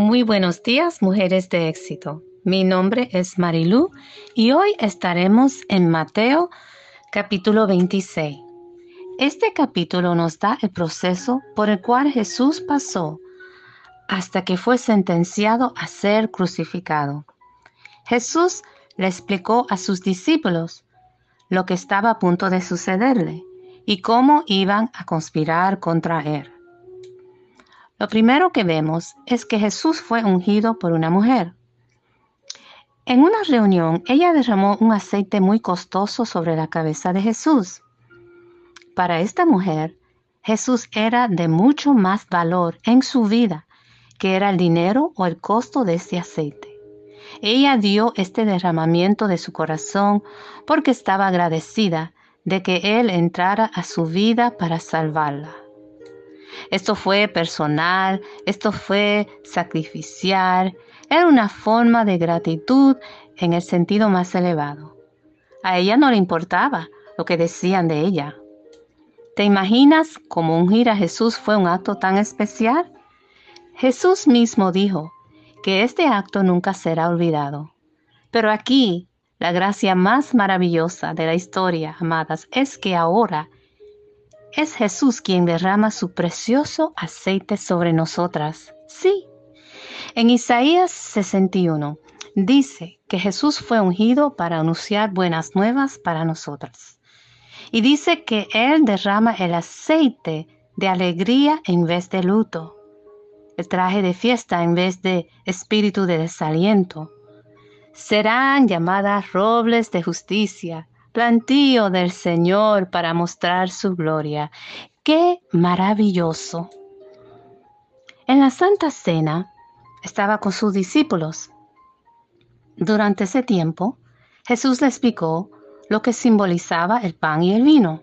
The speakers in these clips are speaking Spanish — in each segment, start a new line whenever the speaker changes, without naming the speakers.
Muy buenos días, mujeres de éxito. Mi nombre es Marilú y hoy estaremos en Mateo capítulo 26. Este capítulo nos da el proceso por el cual Jesús pasó hasta que fue sentenciado a ser crucificado. Jesús le explicó a sus discípulos lo que estaba a punto de sucederle y cómo iban a conspirar contra él. Lo primero que vemos es que Jesús fue ungido por una mujer. En una reunión, ella derramó un aceite muy costoso sobre la cabeza de Jesús. Para esta mujer, Jesús era de mucho más valor en su vida que era el dinero o el costo de este aceite. Ella dio este derramamiento de su corazón porque estaba agradecida de que Él entrara a su vida para salvarla. Esto fue personal, esto fue sacrificial, era una forma de gratitud en el sentido más elevado. A ella no le importaba lo que decían de ella. ¿Te imaginas cómo ungir a Jesús fue un acto tan especial? Jesús mismo dijo que este acto nunca será olvidado. Pero aquí, la gracia más maravillosa de la historia, amadas, es que ahora es Jesús quien derrama su precioso aceite sobre nosotras. Sí. En Isaías 61 dice que Jesús fue ungido para anunciar buenas nuevas para nosotras. Y dice que Él derrama el aceite de alegría en vez de luto, el traje de fiesta en vez de espíritu de desaliento. Serán llamadas robles de justicia, plantío del Señor para mostrar su gloria. ¡Qué maravilloso! En la Santa Cena estaba con sus discípulos. Durante ese tiempo, Jesús le explicó lo que simbolizaba el pan y el vino.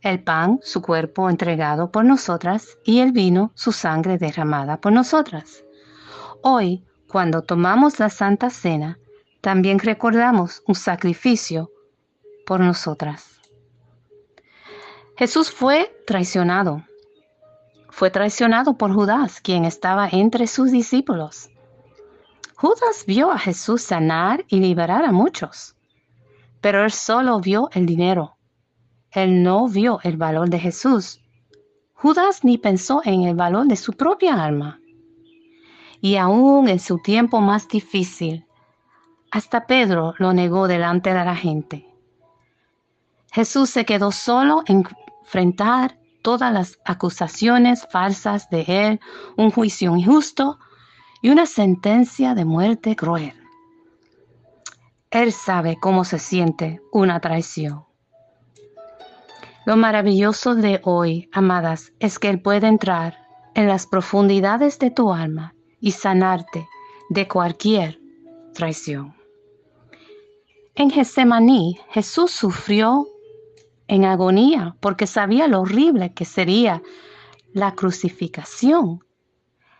El pan, su cuerpo entregado por nosotras, y el vino, su sangre derramada por nosotras. Hoy, cuando tomamos la Santa Cena, también recordamos un sacrificio por nosotras. Jesús fue traicionado. Fue traicionado por Judas, quien estaba entre sus discípulos. Judas vio a Jesús sanar y liberar a muchos, pero él solo vio el dinero. Él no vio el valor de Jesús. Judas ni pensó en el valor de su propia alma. Y aún en su tiempo más difícil, hasta Pedro lo negó delante de la gente. Jesús se quedó solo en enfrentar todas las acusaciones falsas de él, un juicio injusto y una sentencia de muerte cruel. Él sabe cómo se siente una traición. Lo maravilloso de hoy, amadas, es que Él puede entrar en las profundidades de tu alma y sanarte de cualquier traición. En Getsemaní, Jesús sufrió en agonía porque sabía lo horrible que sería la crucificación.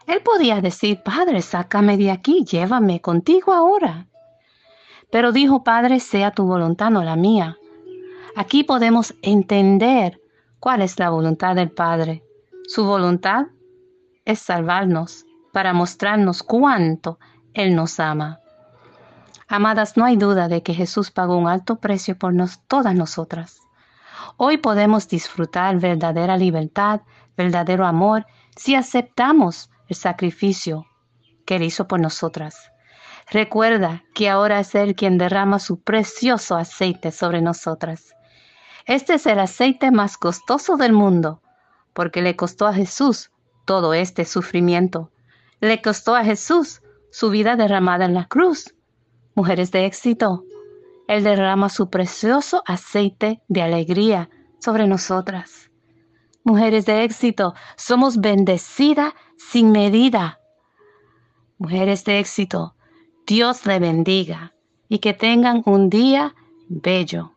Él podía decir, Padre, sácame de aquí, llévame contigo ahora. Pero dijo, Padre, sea tu voluntad, no la mía. Aquí podemos entender cuál es la voluntad del Padre. Su voluntad es salvarnos para mostrarnos cuánto Él nos ama. Amadas, no hay duda de que Jesús pagó un alto precio por nos, todas nosotras. Hoy podemos disfrutar verdadera libertad, verdadero amor, si aceptamos el sacrificio que Él hizo por nosotras. Recuerda que ahora es Él quien derrama su precioso aceite sobre nosotras. Este es el aceite más costoso del mundo, porque le costó a Jesús todo este sufrimiento. Le costó a Jesús su vida derramada en la cruz. Mujeres de éxito, él derrama su precioso aceite de alegría sobre nosotras. Mujeres de éxito, somos bendecidas sin medida. Mujeres de éxito, Dios le bendiga y que tengan un día bello.